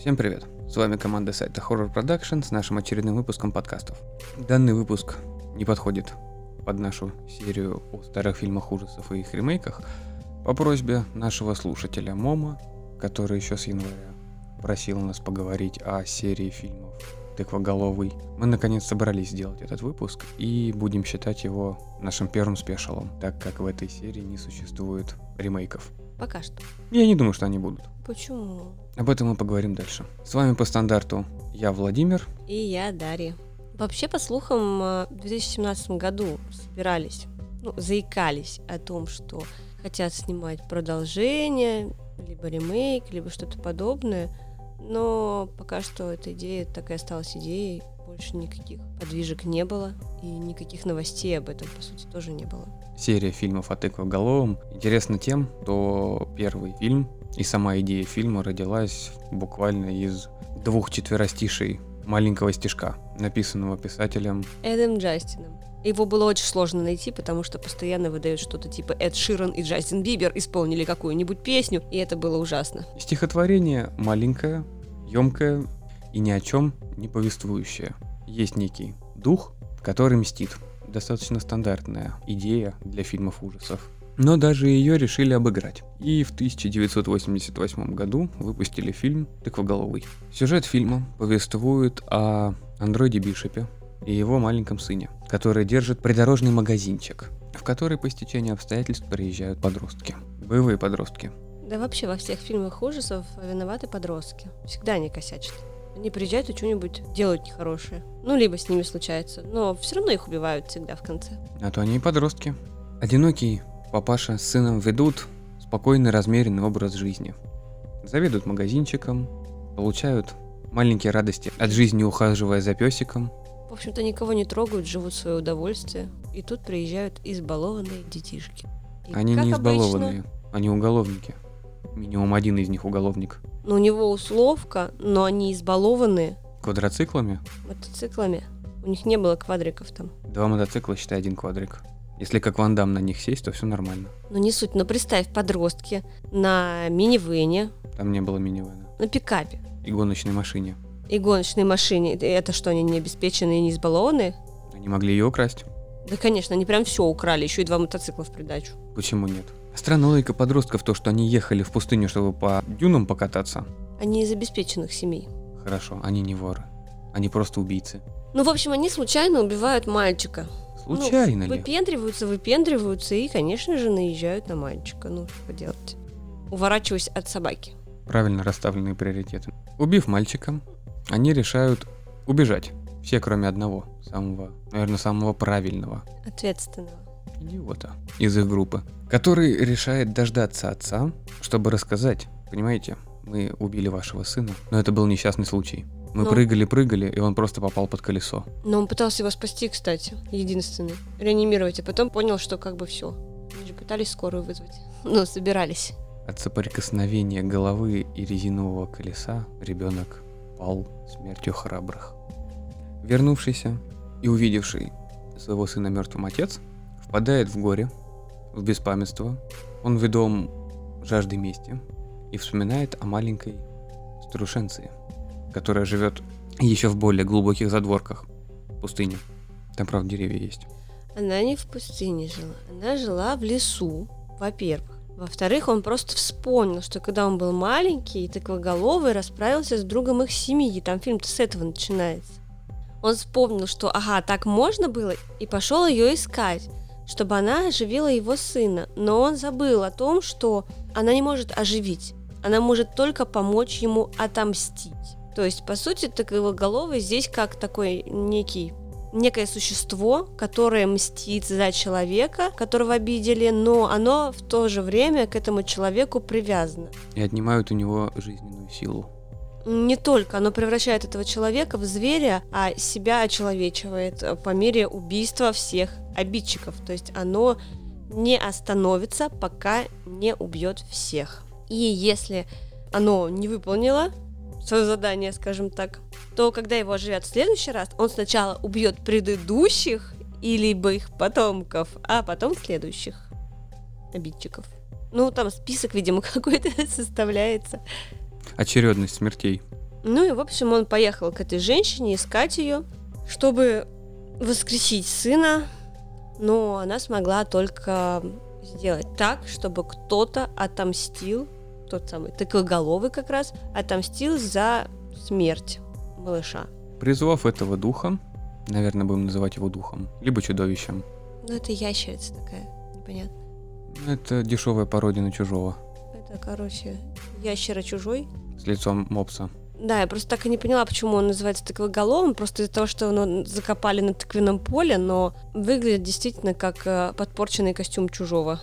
Всем привет! С вами команда сайта Horror Production с нашим очередным выпуском подкастов. Данный выпуск не подходит под нашу серию о старых фильмах ужасов и их ремейках по просьбе нашего слушателя Мома, который еще с января просил нас поговорить о серии фильмов «Тыквоголовый». Мы наконец собрались сделать этот выпуск и будем считать его нашим первым спешалом, так как в этой серии не существует ремейков. Пока что. Я не думаю, что они будут. Почему? Об этом мы поговорим дальше. С вами по стандарту я Владимир. И я Дарья. Вообще, по слухам, э, в 2017 году собирались, ну, заикались о том, что хотят снимать продолжение, либо ремейк, либо что-то подобное. Но пока что эта идея так и осталась идеей. Больше никаких подвижек не было, и никаких новостей об этом, по сути, тоже не было. Серия фильмов о тыквоголовом интересна тем, что первый фильм и сама идея фильма родилась буквально из двух четверостишей маленького стишка, написанного писателем Эдом Джастином. Его было очень сложно найти, потому что постоянно выдают что-то типа Эд Ширан и Джастин Бибер исполнили какую-нибудь песню, и это было ужасно. Стихотворение маленькое, емкое и ни о чем не повествующее. Есть некий дух, который мстит. Достаточно стандартная идея для фильмов ужасов. Но даже ее решили обыграть. И в 1988 году выпустили фильм «Тыквоголовый». Сюжет фильма повествует о андроиде Бишопе и его маленьком сыне, который держит придорожный магазинчик, в который по стечению обстоятельств приезжают подростки. Боевые подростки. Да вообще во всех фильмах ужасов виноваты подростки. Всегда они косячат. Они приезжают и что-нибудь делают нехорошее. Ну, либо с ними случается. Но все равно их убивают всегда в конце. А то они и подростки. Одинокий папаша с сыном ведут спокойный, размеренный образ жизни. Заведут магазинчиком, получают маленькие радости от жизни, ухаживая за песиком. В общем-то, никого не трогают, живут в свое удовольствие. И тут приезжают избалованные детишки. И Они не обычно, избалованные, они уголовники. Минимум один из них уголовник. Ну, у него условка, но они избалованные Квадроциклами? мотоциклами. У них не было квадриков там. Два мотоцикла, считай, один квадрик. Если как Ван Дам на них сесть, то все нормально. Но не суть. Но представь, подростки на минивэне, Там не было минивэна. на пикапе И гоночной машине. и гоночной машине. Это что, они не обеспеченные и не избалованные? Они могли ее украсть. Да, конечно, они прям все украли, еще и два мотоцикла в придачу. Почему нет? Странная логика подростков то, что они ехали в пустыню, чтобы по дюнам покататься. Они из обеспеченных семей. Хорошо, они не воры. Они просто убийцы. Ну, в общем, они случайно убивают мальчика. Случайно ну, ли? Выпендриваются, выпендриваются и, конечно же, наезжают на мальчика. Ну, что поделать. Уворачиваясь от собаки. Правильно расставленные приоритеты. Убив мальчика, они решают убежать. Все, кроме одного, самого, наверное, самого правильного Ответственного. Идиота из их группы, который решает дождаться отца, чтобы рассказать, понимаете, мы убили вашего сына, но это был несчастный случай. Мы Ну. прыгали-прыгали, и он просто попал под колесо. Но он пытался его спасти, кстати, единственный. Реанимировать, а потом понял, что как бы все. Они же пытались скорую вызвать. Ну, собирались. От соприкосновения головы и резинового колеса ребенок пал смертью храбрых. Вернувшийся и увидевший своего сына мертвым отец впадает в горе, в беспамятство. Он ведом жаждой мести и вспоминает о маленькой старушенции, которая живет еще в более глубоких задворках пустыни. Там, правда, деревья есть. Она не в пустыне жила. Она жила в лесу, во-первых. Во-вторых, он просто вспомнил, что когда он был маленький, тыквоголовый расправился с другом их семьи. Там фильм-то с этого начинается. Он вспомнил, что ага, так можно было, и пошел ее искать, чтобы она оживила его сына. Но он забыл о том, что она не может оживить. Она может только помочь ему отомстить. То есть, по сути, тыквоголовый здесь как такой некий некое существо, которое мстит за человека, которого обидели, но оно в то же время к этому человеку привязано. И отнимают у него жизненную силу. Не только оно превращает этого человека в зверя, а себя очеловечивает э, по мере убийства всех обидчиков. То есть оно не остановится, пока не убьет всех. И если оно не выполнило свое задание, скажем так, то когда его оживят в следующий раз, он сначала убьет предыдущих и либо их потомков, а потом следующих обидчиков. Ну, там список, видимо, какой-то составляется. Очередность смертей. Ну и, в общем, он поехал к этой женщине искать ее, чтобы воскресить сына, но она смогла только сделать так, чтобы кто-то отомстил, тот самый тыквоголовый как раз, отомстил за смерть малыша. Призвав этого духа, наверное, будем называть его духом, либо чудовищем. Ну, это ящерица такая, непонятно. Это дешевая пародия на чужого. Это, короче, ящера чужой. С лицом мопса. Да, я просто так и не поняла, почему он называется тыквоголовым, просто из-за того, что его закопали на тыквенном поле, но выглядит действительно как э, подпорченный костюм чужого.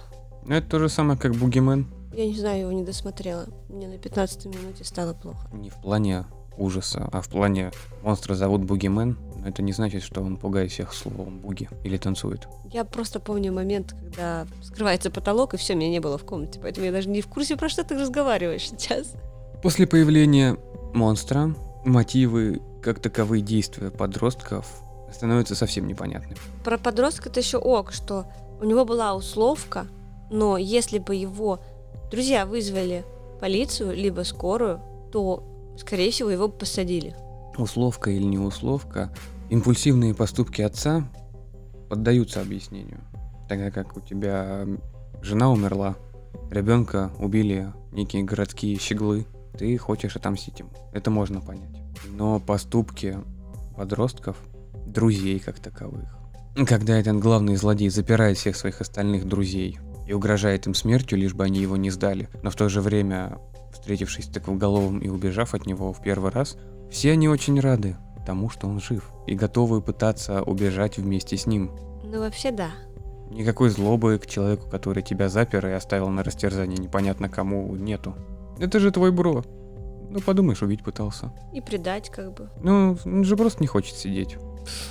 Это то же самое, как Бугимен. Я не знаю, его не досмотрела. Мне на 15 минуте стало плохо. Не в плане ужаса, а в плане монстра зовут Бугимен, но это не значит, что он пугает всех словом буги или танцует. Я просто помню момент, когда скрывается потолок, и все, меня не было в комнате, поэтому я даже не в курсе, про что ты разговариваешь сейчас. После появления монстра мотивы, как таковые действия подростков становятся совсем непонятны. Про подростка это еще ок, что у него была условка, но если бы его друзья вызвали полицию либо скорую, то, скорее всего, его посадили. Условка или не условка, импульсивные поступки отца поддаются объяснению. Тогда как у тебя жена умерла, ребенка убили некие городские щеглы, ты хочешь отомстить ему. Это можно понять. Но поступки подростков, друзей как таковых, когда этот главный злодей запирает всех своих остальных друзей и угрожает им смертью, лишь бы они его не сдали, но в то же время, встретившись с головом и убежав от него в первый раз, все они очень рады тому, что он жив, и готовы пытаться убежать вместе с ним. Ну, вообще да. Никакой злобы к человеку, который тебя запер и оставил на растерзание непонятно кому, нету. Это же твой бро. Ну, подумаешь, убить пытался. И предать как бы. Ну, он же просто не хочет сидеть.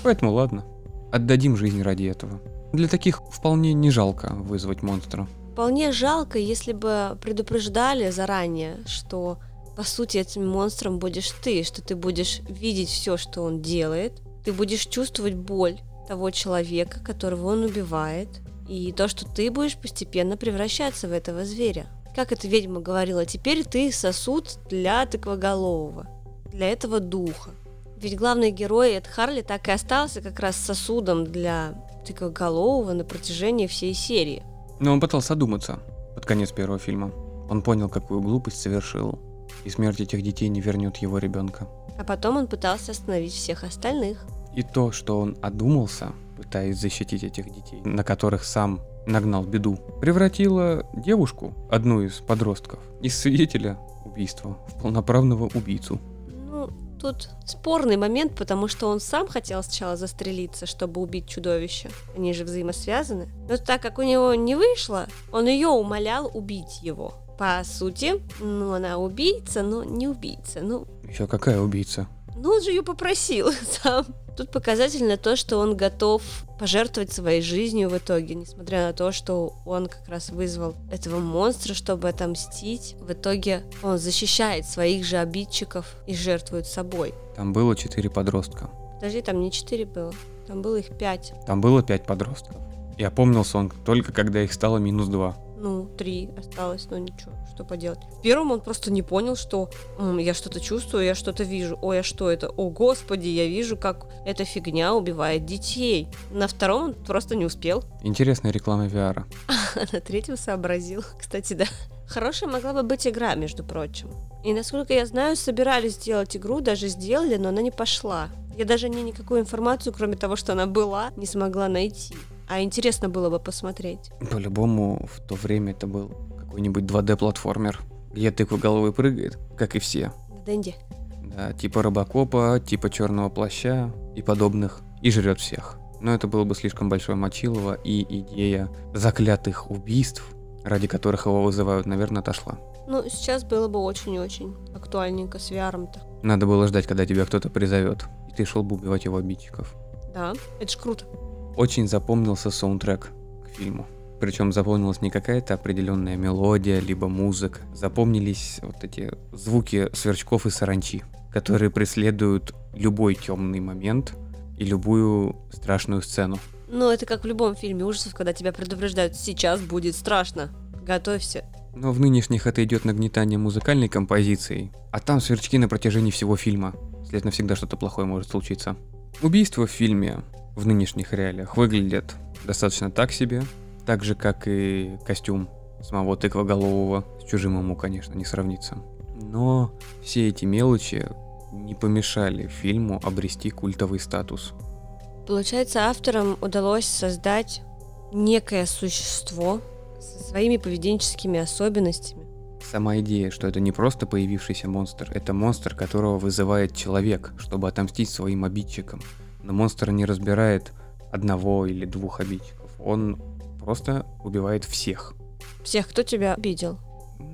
Поэтому ладно. Отдадим жизнь ради этого. Для таких вполне не жалко вызвать монстра. Вполне жалко, если бы предупреждали заранее, что по сути этим монстром будешь ты, что ты будешь видеть все, что он делает, ты будешь чувствовать боль того человека, которого он убивает, и то, что ты будешь постепенно превращаться в этого зверя. Как эта ведьма говорила, теперь ты сосуд для тыквоголового, для этого духа. Ведь главный герой Эд Харли так и остался как раз сосудом для тыквоголового на протяжении всей серии. Но он пытался одуматься под конец первого фильма. Он понял, какую глупость совершил, и смерть этих детей не вернет его ребенка. А потом он пытался остановить всех остальных. И то, что он одумался, пытаясь защитить этих детей, на которых сам нагнал беду, превратила девушку, одну из подростков, из свидетеля убийства в полноправного убийцу. Тут спорный момент, потому что он сам хотел сначала застрелиться, чтобы убить чудовище. Они же взаимосвязаны. Но так как у него не вышло, он ее умолял убить его. По сути, ну, она убийца, но не убийца. Ну, Еще какая убийца? Ну он же ее попросил сам. Тут показательно то, что он готов пожертвовать своей жизнью в итоге, несмотря на то, что он как раз вызвал этого монстра, чтобы отомстить. В итоге он защищает своих же обидчиков и жертвует собой. Там было четыре подростка. Подожди, там не четыре было, там было их пять. Там было пять подростков. И опомнился он только когда их стало минус два. Ну, три осталось, но ничего, что поделать. В первом он просто не понял, что «М, я что-то чувствую, я что-то вижу. Ой, а что это? О, господи, я вижу, как эта фигня убивает детей. На втором он просто не успел. Интересная реклама VR. А на третьем сообразил. Кстати, да. Хорошая могла бы быть игра, между прочим. И насколько я знаю, собирались сделать игру, даже сделали, но она не пошла. Я даже не никакую информацию, кроме того, что она была, не смогла найти. А интересно было бы посмотреть. По-любому в то время это был какой-нибудь 2D-платформер, где тыква головой прыгает, как и все. Дэнди. Да, типа Робокопа, типа Черного Плаща и подобных, и жрет всех. Но это было бы слишком большое мочилово, и идея заклятых убийств, ради которых его вызывают, наверное, отошла. Ну, сейчас было бы очень-очень актуальненько с VR-то. Надо было ждать, когда тебя кто-то призовет, и ты шел бы убивать его обидчиков. Да, это ж круто. Очень запомнился саундтрек к фильму. Причем запомнилась не какая-то определенная мелодия, либо музыка. Запомнились вот эти звуки сверчков и саранчи, которые преследуют любой темный момент и любую страшную сцену. Ну, это как в любом фильме ужасов, когда тебя предупреждают, сейчас будет страшно. Готовься. Но в нынешних это идет нагнетание музыкальной композицией, а там сверчки на протяжении всего фильма. Следовательно, всегда что-то плохое может случиться. Убийства в фильме в нынешних реалиях выглядят достаточно так себе, так же, как и костюм самого тыквоголового. С чужим ему, конечно, не сравнится. Но все эти мелочи не помешали фильму обрести культовый статус. Получается, авторам удалось создать некое существо со своими поведенческими особенностями. Сама идея, что это не просто появившийся монстр, это монстр, которого вызывает человек, чтобы отомстить своим обидчикам. Но монстр не разбирает одного или двух обидчиков. Он просто убивает всех. Всех, кто тебя обидел.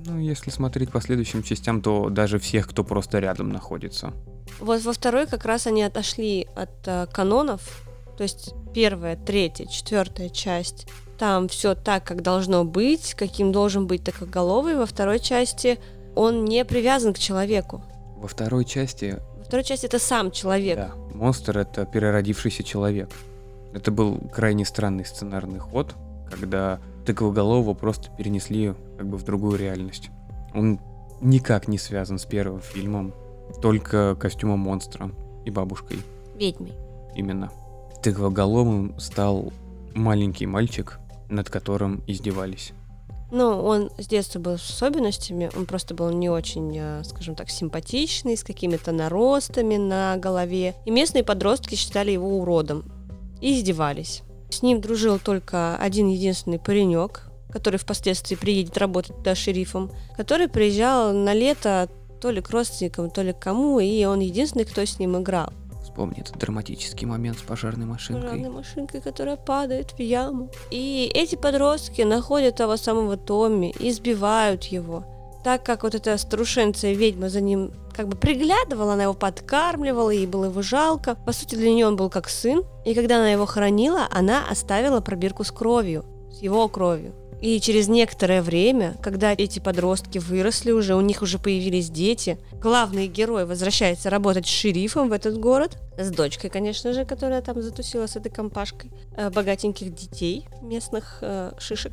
Ну, если смотреть по следующим частям, то даже всех, кто просто рядом находится. Вот во второй как раз они отошли от э, канонов, то есть первая, третья, четвертая часть. Там все так, как должно быть, каким должен быть такоголовый. Во второй части он не привязан к человеку. Во второй части... Во второй части это сам человек. Да, монстр это переродившийся человек. Это был крайне странный сценарный ход, когда тыквоголового просто перенесли как бы в другую реальность. Он никак не связан с первым фильмом, только костюмом монстра и бабушкой. Ведьмой. Именно. Тыквоголовым стал маленький мальчик, над которым издевались. Ну, он с детства был с особенностями, он просто был не очень, э, скажем так, симпатичный, с какими-то наростами на голове. И местные подростки считали его уродом и издевались. С ним дружил только один единственный паренек, который впоследствии приедет работать туда шерифом, который приезжал на лето то ли к родственникам, то ли к кому, и он единственный, кто с ним играл. Вспомни этот драматический момент с пожарной машинкой. Пожарной машинкой, которая падает в яму. И эти подростки находят того самого Томми и избивают его. Так как вот эта старушенция ведьма за ним как бы приглядывала, она его подкармливала, ей было его жалко. По сути, для нее он был как сын. И когда она его хоронила, она оставила пробирку с кровью, с его кровью. И через некоторое время, когда эти подростки выросли уже, у них уже появились дети, главный герой возвращается работать шерифом в этот город, с дочкой, конечно же, которая там затусила с этой компашкой, э, богатеньких детей, местных э, шишек.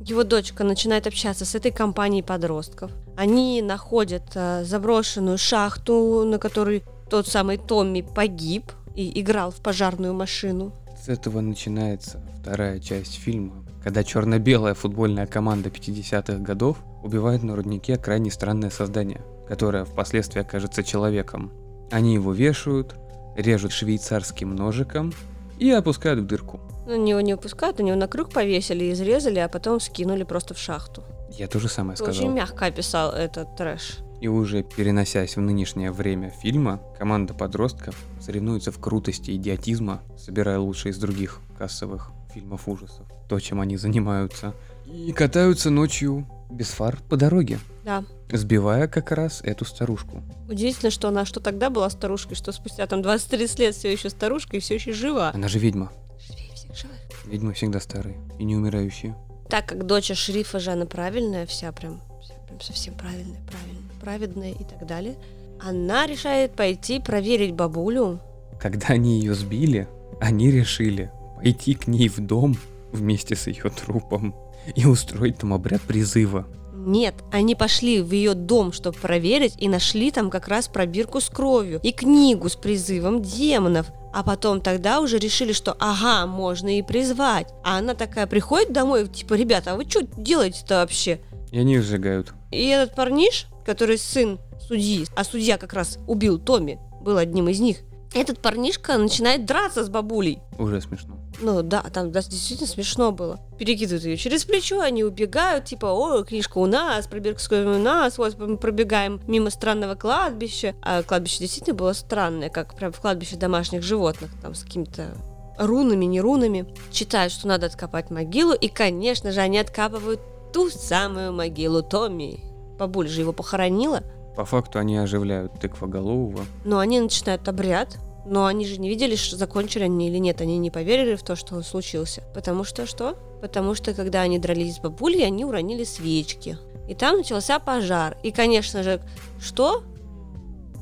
Его дочка начинает общаться с этой компанией подростков. Они находят э, заброшенную шахту, на которой тот самый Томми погиб и играл в пожарную машину. С этого начинается вторая часть фильма, когда черно-белая футбольная команда 50-х годов убивает на руднике крайне странное создание, которое впоследствии окажется человеком. Они его вешают, режут швейцарским ножиком и опускают в дырку. Ну, него не опускают, они его на круг повесили, изрезали, а потом скинули просто в шахту. Я то же самое Ты сказал. Очень мягко описал этот трэш. И уже переносясь в нынешнее время фильма, команда подростков соревнуется в крутости идиотизма, собирая лучшие из других кассовых фильмов ужасов. То, чем они занимаются. И катаются ночью без фар по дороге, Да. сбивая как раз эту старушку. Удивительно, что она что тогда была старушкой, что спустя там 20-30 лет все еще старушка и все еще жива. Она же ведьма. Живее всех живых. Ведьмы всегда старые и не умирающие. Так как дочь шерифа же она правильная, вся прям, вся прям совсем правильная, правильная, праведная и так далее, она решает пойти проверить бабулю. Когда они ее сбили, они решили пойти к ней в дом вместе с ее трупом и устроить там обряд призыва. Нет, они пошли в ее дом, чтобы проверить, и нашли там как раз пробирку с кровью и книгу с призывом демонов. А потом тогда уже решили, что ага, можно и призвать. А она такая приходит домой, типа, ребята, а вы что делаете-то вообще? И они сжигают. И этот парниш, который сын судьи, а судья как раз убил Томми, был одним из них, этот парнишка начинает драться с бабулей. Уже смешно. Ну да, там да, действительно смешно было. Перекидывают ее через плечо, они убегают, типа, о, книжка у нас, кровью у нас, вот мы пробегаем мимо странного кладбища. А кладбище действительно было странное, как прям в кладбище домашних животных, там с какими-то рунами, не рунами. Читают, что надо откопать могилу, и, конечно же, они откапывают ту самую могилу Томми. Бабуля же его похоронила, По факту они оживляют тыквоголового. но они начинают обряд, но они же не видели, что закончили они или нет. Они не поверили в то, что он случился. Потому что что? Потому что, когда они дрались с бабулей, они уронили свечки. И там начался пожар. И, конечно же, что?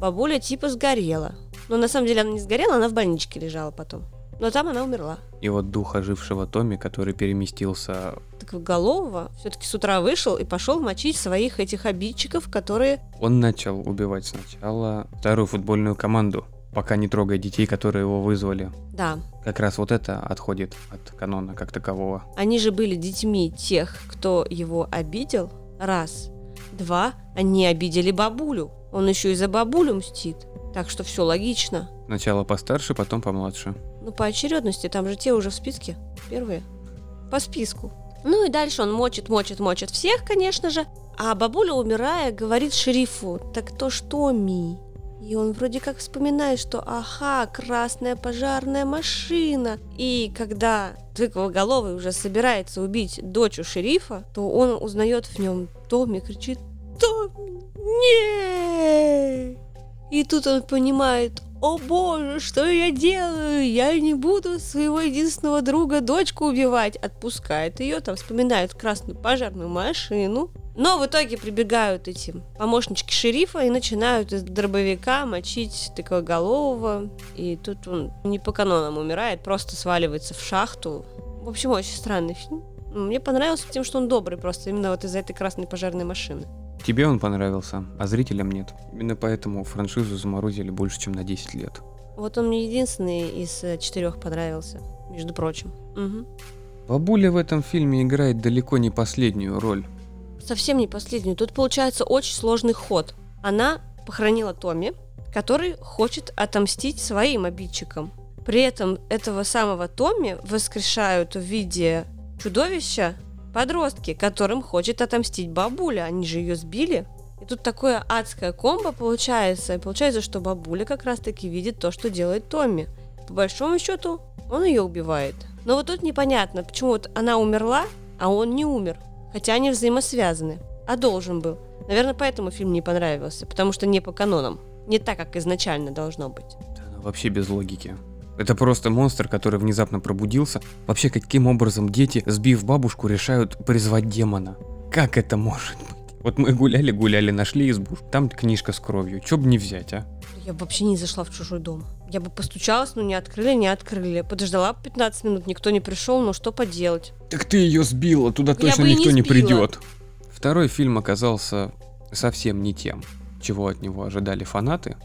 Бабуля типа сгорела. Но на самом деле она не сгорела, она в больничке лежала потом. Но там она умерла. И вот дух ожившего Томми, который переместился... Так Голового все-таки с утра вышел и пошел мочить своих этих обидчиков, которые... Он начал убивать сначала вторую футбольную команду, пока не трогая детей, которые его вызвали. Да. Как раз вот это отходит от канона как такового. Они же были детьми тех, кто его обидел. Раз. Два. Они обидели бабулю. Он еще и за бабулю мстит. Так что все логично. Сначала постарше, потом помладше. Ну, по очередности, там же те уже в списке. Первые. По списку. Ну и дальше он мочит, мочит, мочит всех, конечно же. А бабуля, умирая, говорит шерифу, так то что, Ми? И он вроде как вспоминает, что ага, красная пожарная машина. И когда тыквоголовый уже собирается убить дочь шерифа, то он узнает в нем Томми, кричит «Томми, нет!» И тут он понимает, о боже, что я делаю? Я не буду своего единственного друга дочку убивать. Отпускает ее, там вспоминает красную пожарную машину. Но в итоге прибегают эти помощнички шерифа и начинают из дробовика мочить тыквоголового. И тут он не по канонам умирает, просто сваливается в шахту. В общем, очень странный фильм. Мне понравился тем, что он добрый просто, именно вот из-за этой красной пожарной машины. Тебе он понравился, а зрителям нет. Именно поэтому франшизу заморозили больше, чем на 10 лет. Вот он мне единственный из э, четырех понравился, между прочим. Угу. Бабуля в этом фильме играет далеко не последнюю роль. Совсем не последнюю. Тут получается очень сложный ход. Она похоронила Томми, который хочет отомстить своим обидчикам. При этом этого самого Томми воскрешают в виде чудовища, Подростки, которым хочет отомстить бабуля, они же ее сбили. И тут такое адское комбо получается. И получается, что бабуля как раз-таки видит то, что делает Томми. По большому счету, он ее убивает. Но вот тут непонятно, почему вот она умерла, а он не умер. Хотя они взаимосвязаны. А должен был. Наверное, поэтому фильм не понравился. Потому что не по канонам. Не так, как изначально должно быть. Да, вообще без логики. Это просто монстр, который внезапно пробудился. Вообще, каким образом дети, сбив бабушку, решают призвать демона? Как это может быть? Вот мы гуляли-гуляли, нашли избушку, там книжка с кровью. Чё бы не взять, а? Я бы вообще не зашла в чужой дом. Я бы постучалась, но не открыли, не открыли. Подождала 15 минут, никто не пришел, ну что поделать? Так ты ее сбила, туда Я точно никто не, не придет. Второй фильм оказался совсем не тем, чего от него ожидали фанаты.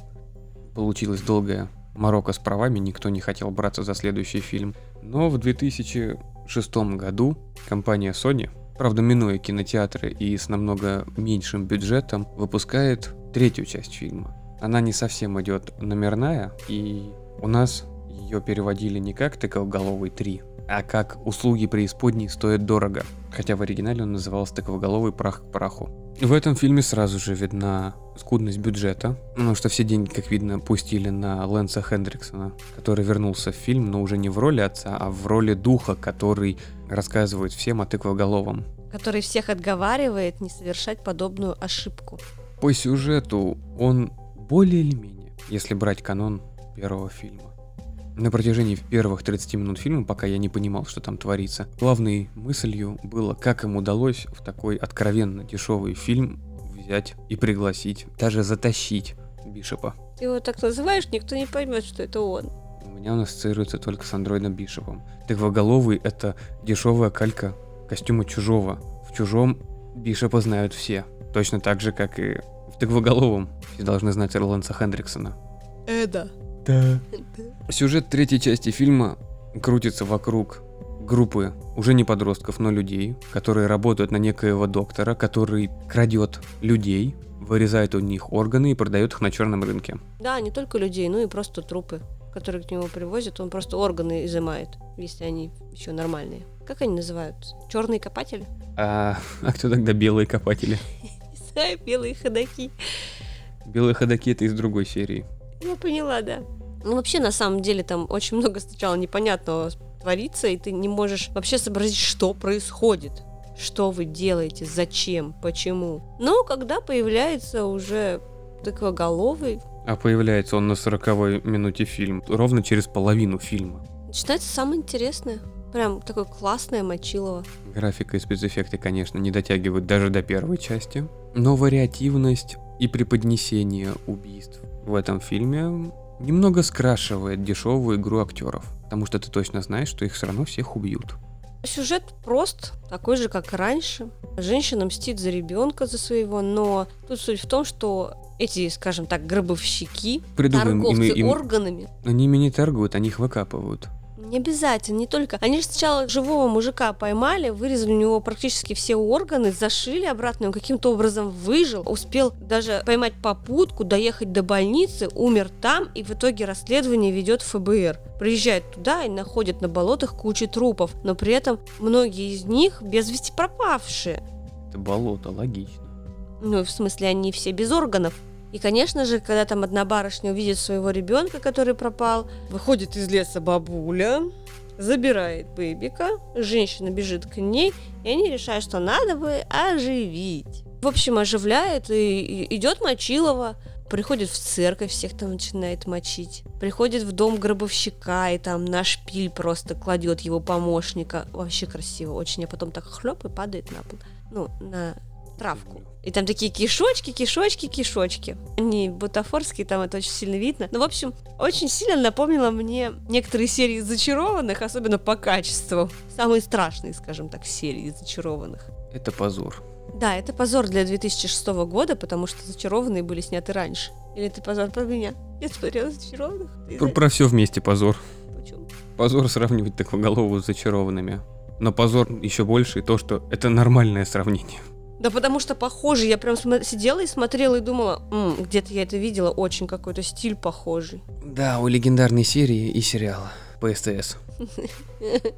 Получилась долгая Марокко с правами никто не хотел браться за следующий фильм. Но в 2006 году компания Sony, правда минуя кинотеатры и с намного меньшим бюджетом, выпускает третью часть фильма. Она не совсем идет номерная, и у нас ее переводили не как «Тыковголовый 3», а как «Услуги преисподней стоят дорого», хотя в оригинале он назывался «Тыковголовый прах к праху». В этом фильме сразу же видна скудность бюджета, потому что все деньги, как видно, пустили на Лэнса Хендриксона, который вернулся в фильм, но уже не в роли отца, а в роли духа, который рассказывает всем о тыквоголовом. Который всех отговаривает не совершать подобную ошибку. По сюжету он более или менее, если брать канон первого фильма. На протяжении первых 30 минут фильма, пока я не понимал, что там творится, главной мыслью было, как им удалось в такой откровенно дешевый фильм взять и пригласить, даже затащить Бишопа. Ты его так называешь, никто не поймет, что это он. У меня он ассоциируется только с андроидом Бишопом. Тыквоголовый — это дешевая калька костюма чужого. В чужом Бишопа знают все. Точно так же, как и в Тыквоголовом. Все должны знать Эрланса Хендриксона. Эда. Да. Сюжет третьей части фильма крутится вокруг группы уже не подростков, но людей, которые работают на некоего доктора, который крадет людей, вырезает у них органы и продает их на черном рынке. Да, не только людей, но и просто трупы, которые к нему привозят. Он просто органы изымает, если они еще нормальные. Как они называются? Черные копатели? А, а кто тогда белые копатели? Не знаю, белые ходаки. Белые ходаки это из другой серии. Я поняла, да. Ну, вообще, на самом деле, там очень много сначала непонятного творится, и ты не можешь вообще сообразить, что происходит. Что вы делаете, зачем, почему. Но когда появляется уже тыквоголовый... А появляется он на сороковой минуте фильма, ровно через половину фильма. Начинается самое интересное. Прям такое классное мочилово. Графика и спецэффекты, конечно, не дотягивают даже до первой части. Но вариативность и преподнесение убийств в этом фильме немного скрашивает дешевую игру актеров, потому что ты точно знаешь, что их все равно всех убьют. Сюжет прост, такой же, как и раньше. Женщина мстит за ребенка, за своего, но тут суть в том, что эти, скажем так, гробовщики, Придумаем, торговцы им- им- органами, Они ими не торгуют, они их выкапывают. Не обязательно, не только. Они же сначала живого мужика поймали, вырезали у него практически все органы, зашили обратно, он каким-то образом выжил, успел даже поймать попутку, доехать до больницы, умер там, и в итоге расследование ведет ФБР. Приезжает туда и находят на болотах кучу трупов, но при этом многие из них без вести пропавшие. Это болото, логично. Ну, в смысле, они все без органов. И, конечно же, когда там одна барышня увидит своего ребенка, который пропал, выходит из леса бабуля, забирает бэбика, женщина бежит к ней, и они решают, что надо бы оживить. В общем, оживляет, и, идет Мочилова, приходит в церковь, всех там начинает мочить. Приходит в дом гробовщика, и там на шпиль просто кладет его помощника. Вообще красиво очень, а потом так хлоп и падает на пол. Ну, на травку. И там такие кишочки, кишочки, кишочки. Они бутафорские, там это очень сильно видно. Ну, в общем, очень сильно напомнило мне некоторые серии зачарованных, особенно по качеству. Самые страшные, скажем так, серии зачарованных. Это позор. Да, это позор для 2006 года, потому что зачарованные были сняты раньше. Или это позор про меня? Я смотрела зачарованных. Про, про все вместе позор. почему? Позор сравнивать тыквоголовую с зачарованными. Но позор еще больше и то, что это нормальное сравнение. Да потому что похоже, я прям сидела и смотрела и думала, «М, где-то я это видела, очень какой-то стиль похожий. Да, у легендарной серии и сериала по СТС.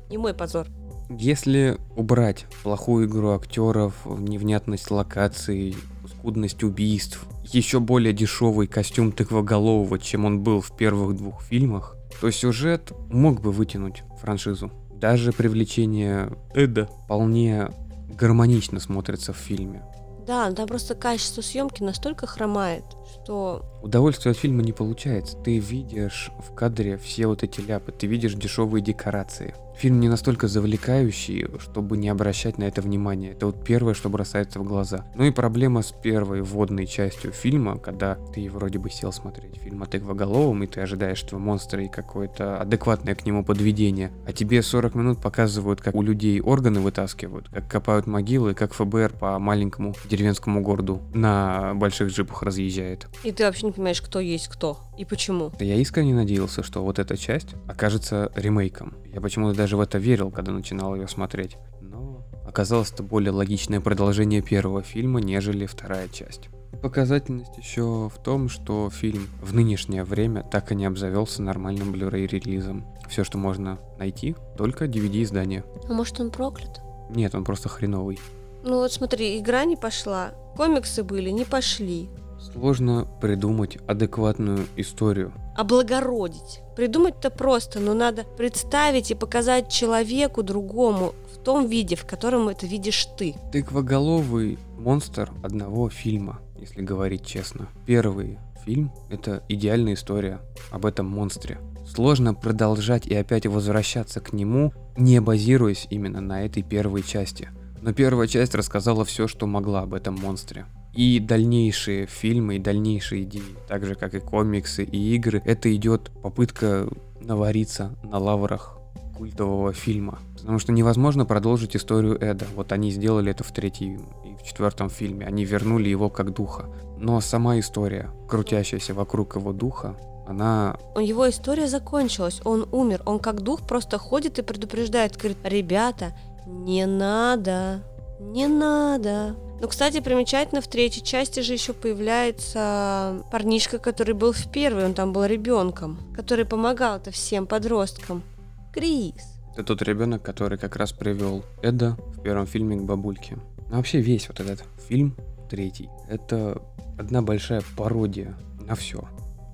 Не мой позор. Если убрать плохую игру актеров, невнятность локаций, скудность убийств, еще более дешевый костюм тыквоголового, чем он был в первых двух фильмах, то сюжет мог бы вытянуть франшизу. Даже привлечение Эда вполне гармонично смотрится в фильме. Да, там просто качество съемки настолько хромает, что Удовольствие от фильма не получается. Ты видишь в кадре все вот эти ляпы, ты видишь дешевые декорации. Фильм не настолько завлекающий, чтобы не обращать на это внимание. Это вот первое, что бросается в глаза. Ну и проблема с первой вводной частью фильма, когда ты вроде бы сел смотреть фильм о тыквоголовом, и ты ожидаешь этого монстра и какое-то адекватное к нему подведение. А тебе 40 минут показывают, как у людей органы вытаскивают, как копают могилы, как ФБР по маленькому деревенскому городу на больших джипах разъезжает. и ты вообще не понимаешь, кто есть кто и почему. Я искренне надеялся, что вот эта часть окажется ремейком. Я почему-то даже в это верил, когда начинал ее смотреть. Но оказалось это более логичное продолжение первого фильма, нежели вторая часть. Показательность еще в том, что фильм в нынешнее время так и не обзавелся нормальным Blu-ray релизом. Все, что можно найти, только DVD-издание. А может он проклят? Нет, он просто хреновый. Ну вот смотри, игра не пошла, комиксы были, не пошли. Сложно придумать адекватную историю. Облагородить. Придумать-то просто, но надо представить и показать человеку другому в том виде, в котором это видишь ты. Тыквоголовый монстр одного фильма, если говорить честно. Первый фильм — это идеальная история об этом монстре. Сложно продолжать и опять возвращаться к нему, не базируясь именно на этой первой части. Но первая часть рассказала все, что могла об этом монстре. И дальнейшие фильмы, и дальнейшие идеи, так же как и комиксы, и игры, это идет попытка навариться на лаврах культового фильма. Потому что невозможно продолжить историю Эда. Вот они сделали это в третьем и в четвертом фильме. Они вернули его как духа. Но сама история, крутящаяся вокруг его духа, она... Его история закончилась, он умер, он как дух просто ходит и предупреждает, говорит, ребята, не надо, не надо. Ну, кстати, примечательно, в третьей части же еще появляется парнишка, который был в первой, он там был ребенком, который помогал-то всем подросткам. Крис. Это тот ребенок, который как раз привел Эда в первом фильме к бабульке. Но вообще весь вот этот фильм, третий, это одна большая пародия на все.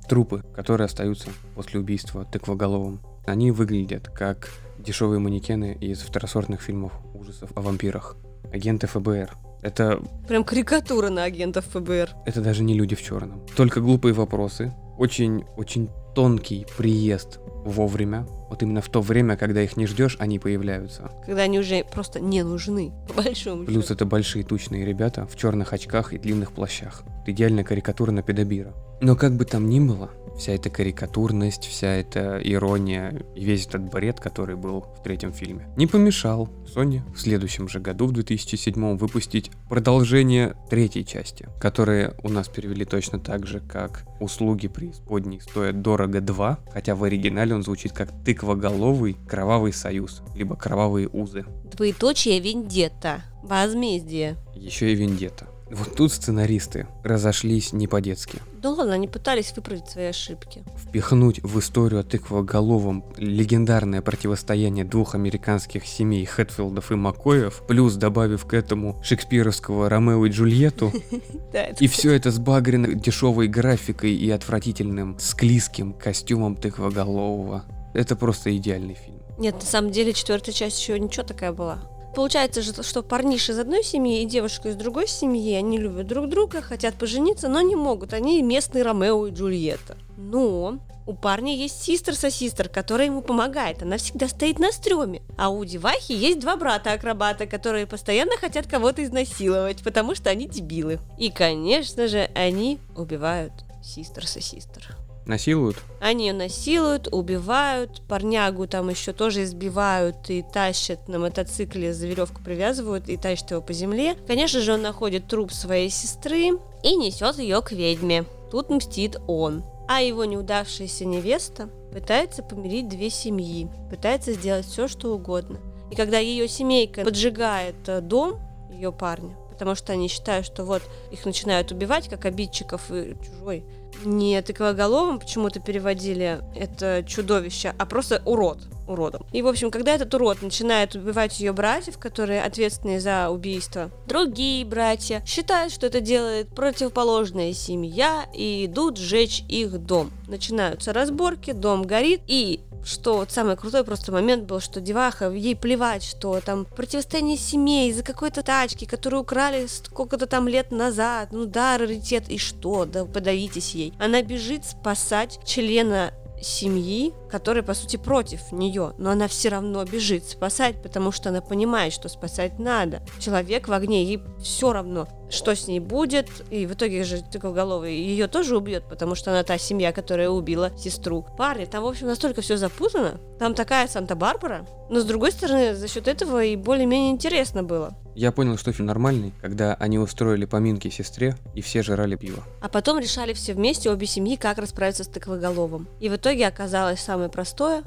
Трупы, которые остаются после убийства тыквоголовым, они выглядят как дешевые манекены из второсортных фильмов ужасов о вампирах. Агенты ФБР. Это, Прям карикатура на агентов ФБР. это даже не люди в черном. Только глупые вопросы. Очень-очень тонкий приезд вовремя. Вот именно в то время, когда их не ждешь, они появляются. Когда они уже просто не нужны, по большому Плюс счету. это большие тучные ребята в черных очках и длинных плащах. Это идеальная карикатура на педобира. Но как бы там ни было, вся эта карикатурность, вся эта ирония и весь этот бред, который был в третьем фильме, не помешал Sony в следующем же году, в 2007 выпустить продолжение третьей части, которые у нас перевели точно так же, как «Услуги преисподней стоят дорого 2», хотя в оригинале он звучит как «Тыквоголовый кровавый союз», либо «Кровавые узы». Двоеточие Вендетта. Возмездие. Еще и Вендетта. Вот тут сценаристы разошлись не по-детски. Да ладно, они пытались выправить свои ошибки. Впихнуть в историю о тыквоголовом легендарное противостояние двух американских семей Хэтфилдов и Макоев, плюс добавив к этому шекспировского Ромео и Джульетту, и все это с багренной дешевой графикой и отвратительным склизким костюмом тыквоголового. Это просто идеальный фильм. Нет, на самом деле четвертая часть еще ничего такая была. Получается же, что парниш из одной семьи и девушка из другой семьи, они любят друг друга, хотят пожениться, но не могут. Они местные Ромео и Джульетта. Но у парня есть систер-сосистер, которая ему помогает. Она всегда стоит на стреме. А у девахи есть два брата-акробата, которые постоянно хотят кого-то изнасиловать, потому что они дебилы. И, конечно же, они убивают систер-сосистер. Насилуют? Они насилуют, убивают, парнягу там еще тоже избивают и тащат на мотоцикле, за веревку привязывают и тащат его по земле. Конечно же, он находит труп своей сестры и несет ее к ведьме. Тут мстит он. А его неудавшаяся невеста пытается помирить две семьи, пытается сделать все, что угодно. И когда ее семейка поджигает э, дом ее парня, потому что они считают, что вот их начинают убивать, как обидчиков и чужой. Не тыквоголовым почему-то переводили это чудовище, а просто урод уродом. И, в общем, когда этот урод начинает убивать ее братьев, которые ответственны за убийство, другие братья считают, что это делает противоположная семья и идут сжечь их дом. Начинаются разборки, дом горит, и что вот самый крутой просто момент был, что деваха, ей плевать, что там противостояние семей из-за какой-то тачки, которую украли сколько-то там лет назад, ну да, раритет, и что, да подавитесь ей. Она бежит спасать члена семьи, которая, по сути, против нее, но она все равно бежит спасать, потому что она понимает, что спасать надо. Человек в огне, ей все равно, что с ней будет, и в итоге же тыквоголовый ее тоже убьет, потому что она та семья, которая убила сестру. Парни, там, в общем, настолько все запутано, там такая Санта-Барбара, но, с другой стороны, за счет этого и более-менее интересно было. Я понял, что фильм нормальный, когда они устроили поминки сестре и все жрали пиво. А потом решали все вместе, обе семьи, как расправиться с тыквоголовым. И в итоге оказалось самое простое.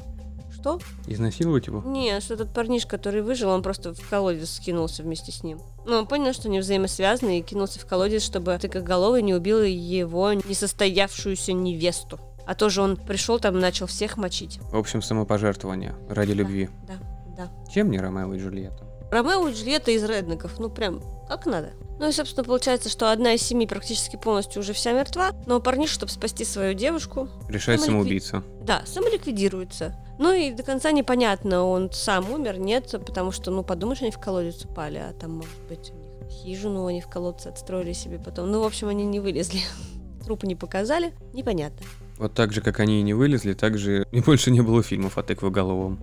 Что? Изнасиловать его? Не, что этот парниш, который выжил, он просто в колодец скинулся вместе с ним. Ну, он понял, что они взаимосвязаны и кинулся в колодец, чтобы тыкоголовый не убил его несостоявшуюся невесту. А тоже он пришел там и начал всех мочить. В общем, самопожертвование ради любви. Да, да. Чем не Ромео и Джульетта? Ромео и Джульетта из Редников, ну прям как надо. Ну и, собственно, получается, что одна из семьи практически полностью уже вся мертва, но парниш, чтобы спасти свою девушку... Решает самоликви- самоубийца. Да, самоликвидируется. Ну и до конца непонятно, он сам умер, нет, потому что, ну, подумаешь, они в колодец упали, а там, может быть, у них хижину они в колодце отстроили себе потом. Ну, в общем, они не вылезли. Трупы не показали, непонятно. Вот так же, как они и не вылезли, так же и больше не было фильмов о тыквоголовом.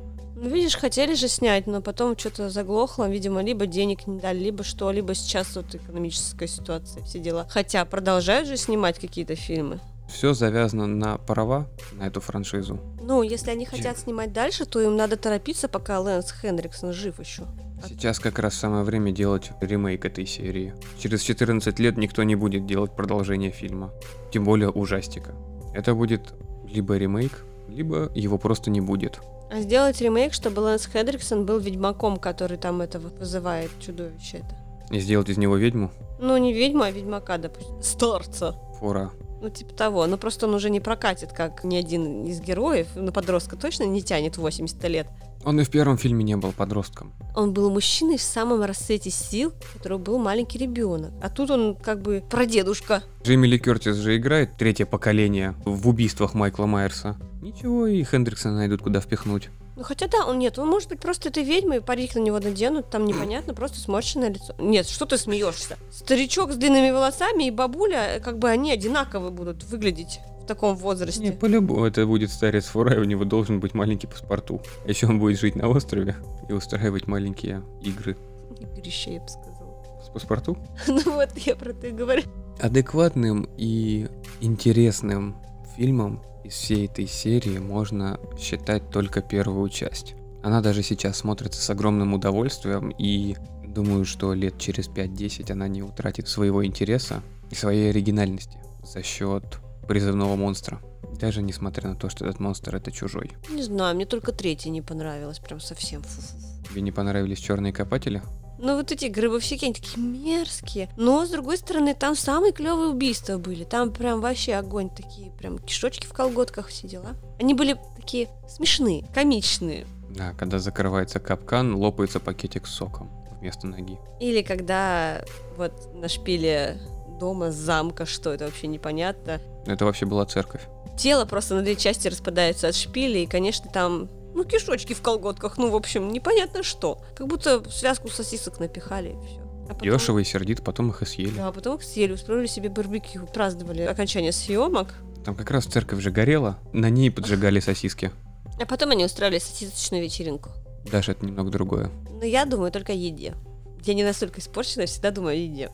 Видишь, хотели же снять, но потом что-то заглохло, видимо, либо денег не дали, либо что, либо сейчас вот экономическая ситуация, все дела. Хотя продолжают же снимать какие-то фильмы. Все завязано на права на эту франшизу. Ну, если они хотят снимать дальше, то им надо торопиться, пока Лэнс Хендриксон жив еще. Сейчас как раз самое время делать ремейк этой серии. Через 14 лет никто не будет делать продолжение фильма. Тем более ужастика. Это будет либо ремейк, либо его просто не будет. А сделать ремейк, чтобы Лэнс Хендриксон был ведьмаком, который там это вот вызывает чудовище это. И сделать из него ведьму? Ну, не ведьма, а ведьмака, допустим. Старца. Фора. Ну, типа того. Но просто он уже не прокатит, как ни один из героев. На подростка точно не тянет 80 лет. Он и в первом фильме не был подростком. Он был мужчиной в самом расцвете сил, у которого был маленький ребенок. А тут он как бы прадедушка. Джейми Ли Кертис же играет третье поколение в убийствах Майкла Майерса. Ничего, и Хендриксона найдут куда впихнуть. Ну хотя да, он нет, он может быть просто этой ведьмой, парик на него наденут, там непонятно, просто сморщенное лицо. Нет, что ты смеешься? Старичок с длинными волосами и бабуля, как бы они одинаково будут выглядеть таком возрасте. Не, по-любому это будет старец Фора, и у него должен быть маленький паспорту. Еще он будет жить на острове и устраивать маленькие игры. Игрище, я бы сказала. С паспорту? Ну вот, я про это и говорю. Адекватным и интересным фильмом из всей этой серии можно считать только первую часть. Она даже сейчас смотрится с огромным удовольствием и думаю, что лет через 5-10 она не утратит своего интереса и своей оригинальности за счет призывного монстра. Даже несмотря на то, что этот монстр это чужой. Не знаю, мне только третий не понравилось, прям совсем. Фу-фу. Тебе не понравились черные копатели? Ну вот эти гробовщики, они такие мерзкие. Но, с другой стороны, там самые клевые убийства были. Там прям вообще огонь, такие прям кишочки в колготках, все дела. Они были такие смешные, комичные. Да, когда закрывается капкан, лопается пакетик с соком вместо ноги. Или когда вот на шпиле дома замка, что это вообще непонятно. Это вообще была церковь. Тело просто на две части распадается от шпиля, и, конечно, там ну, кишочки в колготках, ну, в общем, непонятно что. Как будто связку сосисок напихали, и все. А потом... Дешево и сердито, потом их и съели. Да, а потом их съели, устроили себе барбекю, праздновали окончание съемок. Там как раз церковь же горела, на ней поджигали сосиски. А потом они устраивали сосисочную вечеринку. Даже это немного другое. Но я думаю только о еде. Я не настолько испорчена, я всегда думаю о еде.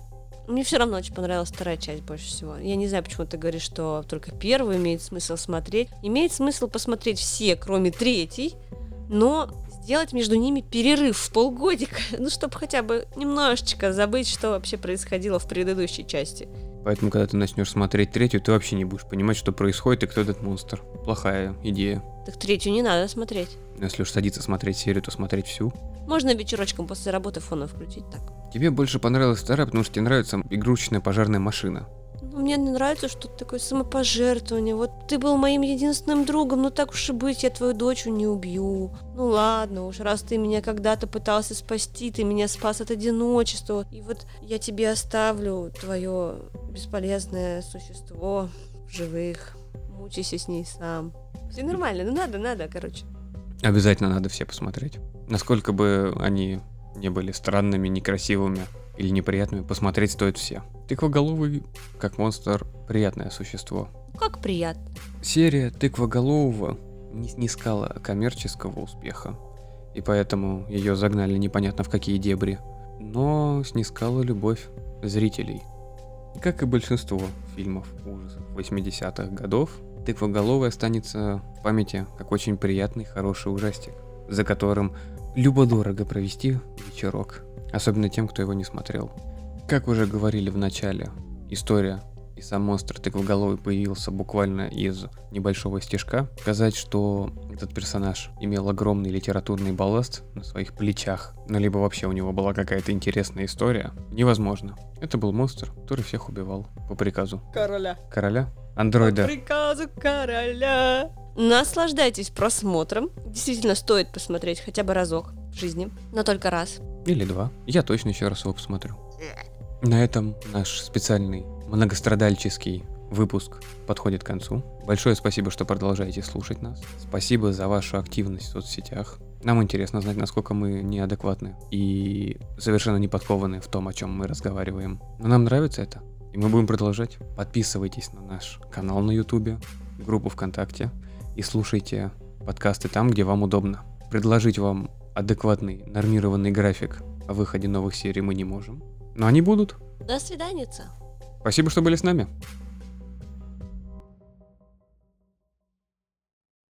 Мне все равно очень понравилась вторая часть больше всего. Я не знаю, почему ты говоришь, что только первую имеет смысл смотреть. Имеет смысл посмотреть все, кроме третьей, но сделать между ними перерыв в полгодика, ну, чтобы хотя бы немножечко забыть, что вообще происходило в предыдущей части. Поэтому, когда ты начнешь смотреть третью, ты вообще не будешь понимать, что происходит и кто этот монстр. Плохая идея. Так третью не надо смотреть. Если уж садиться смотреть серию, то смотреть всю. Можно вечерочком после работы фона включить так. Тебе больше понравилась вторая, потому что тебе нравится игрушечная пожарная машина. Ну, мне не нравится, что ты такое самопожертвование. Вот ты был моим единственным другом, ну так уж и быть, я твою дочь не убью. Ну ладно уж, раз ты меня когда-то пытался спасти, ты меня спас от одиночества. И вот я тебе оставлю твое бесполезное существо в живых. Мучайся с ней сам. Все нормально, ну надо, надо, короче. Обязательно надо все посмотреть. Насколько бы они не были странными, некрасивыми или неприятными, посмотреть стоит все. Тыквоголовый, как монстр, приятное существо. Как приятно. Серия Тыквоголового не снискала коммерческого успеха, и поэтому ее загнали непонятно в какие дебри, но снискала любовь зрителей. Как и большинство фильмов ужасов 80-х годов, Тыквоголовый останется в памяти как очень приятный, хороший ужастик, за которым любо-дорого провести вечерок, особенно тем, кто его не смотрел. Как уже говорили в начале, история и сам монстр тыквоголовый появился буквально из небольшого стежка. Сказать, что этот персонаж имел огромный литературный балласт на своих плечах, ну либо вообще у него была какая-то интересная история, невозможно. Это был монстр, который всех убивал по приказу. Короля. Короля? Андроида. По приказу короля. Наслаждайтесь просмотром. Действительно стоит посмотреть хотя бы разок в жизни, но только раз. Или два. Я точно еще раз его посмотрю. На этом наш специальный многострадальческий выпуск подходит к концу. Большое спасибо, что продолжаете слушать нас. Спасибо за вашу активность в соцсетях. Нам интересно знать, насколько мы неадекватны и совершенно не подкованы в том, о чем мы разговариваем. Но нам нравится это, и мы будем продолжать. Подписывайтесь на наш канал на YouTube, группу ВКонтакте и слушайте подкасты там, где вам удобно. Предложить вам адекватный, нормированный график о выходе новых серий мы не можем. Но они будут. До свидания. Спасибо, что были с нами.